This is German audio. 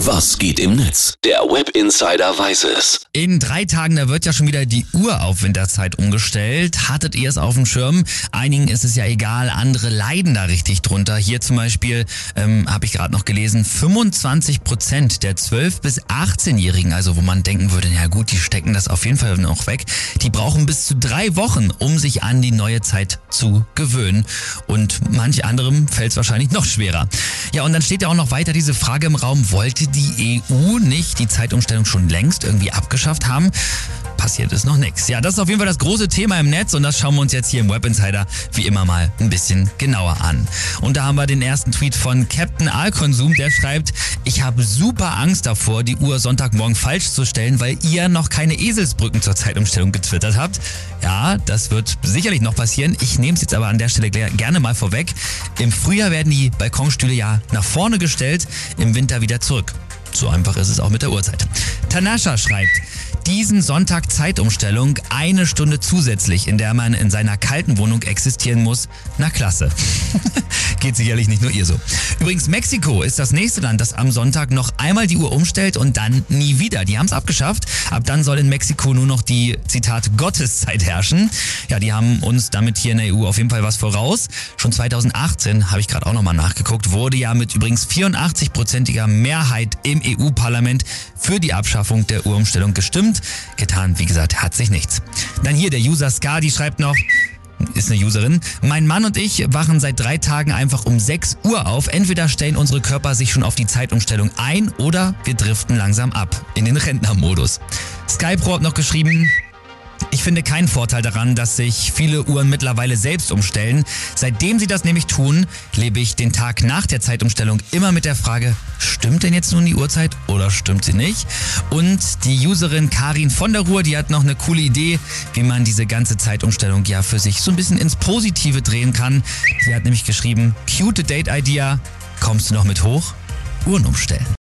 Was geht im Netz? Der Web Insider weiß es. In drei Tagen, da wird ja schon wieder die Uhr auf Winterzeit umgestellt. Hattet ihr es auf dem Schirm? Einigen ist es ja egal, andere leiden da richtig drunter. Hier zum Beispiel ähm, habe ich gerade noch gelesen, 25 Prozent der 12- bis 18-Jährigen, also wo man denken würde, ja gut, die stecken das auf jeden Fall noch weg, die brauchen bis zu drei Wochen, um sich an die neue Zeit zu gewöhnen. Und manch anderem fällt es wahrscheinlich noch schwerer. Ja, und dann steht ja auch noch weiter diese Frage im Raum, wollte die EU nicht die Zeitumstellung schon längst irgendwie abgeschafft haben? passiert ist noch nichts. Ja, das ist auf jeden Fall das große Thema im Netz und das schauen wir uns jetzt hier im Web Insider wie immer mal ein bisschen genauer an. Und da haben wir den ersten Tweet von Captain Alkonsum, der schreibt, ich habe super Angst davor, die Uhr Sonntagmorgen falsch zu stellen, weil ihr noch keine Eselsbrücken zur Zeitumstellung getwittert habt. Ja, das wird sicherlich noch passieren. Ich nehme es jetzt aber an der Stelle gerne mal vorweg. Im Frühjahr werden die Balkonstühle ja nach vorne gestellt, im Winter wieder zurück. So einfach ist es auch mit der Uhrzeit. Tanascha schreibt, diesen Sonntag Zeitumstellung eine Stunde zusätzlich, in der man in seiner kalten Wohnung existieren muss. Na klasse. Geht sicherlich nicht nur ihr so. Übrigens, Mexiko ist das nächste Land, das am Sonntag noch einmal die Uhr umstellt und dann nie wieder. Die haben es abgeschafft. Ab dann soll in Mexiko nur noch die, Zitat, Gotteszeit herrschen. Ja, die haben uns damit hier in der EU auf jeden Fall was voraus. Schon 2018, habe ich gerade auch nochmal nachgeguckt, wurde ja mit übrigens 84-prozentiger Mehrheit im EU-Parlament für die Abschaffung der Uhrumstellung gestimmt. Getan, wie gesagt, hat sich nichts. Dann hier der User Skadi schreibt noch, ist eine Userin. Mein Mann und ich wachen seit drei Tagen einfach um 6 Uhr auf. Entweder stellen unsere Körper sich schon auf die Zeitumstellung ein oder wir driften langsam ab in den Rentnermodus. Skypro hat noch geschrieben, ich finde keinen Vorteil daran, dass sich viele Uhren mittlerweile selbst umstellen. Seitdem sie das nämlich tun, lebe ich den Tag nach der Zeitumstellung immer mit der Frage, stimmt denn jetzt nun die Uhrzeit oder stimmt sie nicht? Und die Userin Karin von der Ruhr, die hat noch eine coole Idee, wie man diese ganze Zeitumstellung ja für sich so ein bisschen ins Positive drehen kann. Sie hat nämlich geschrieben, cute Date Idea, kommst du noch mit hoch? Uhren umstellen.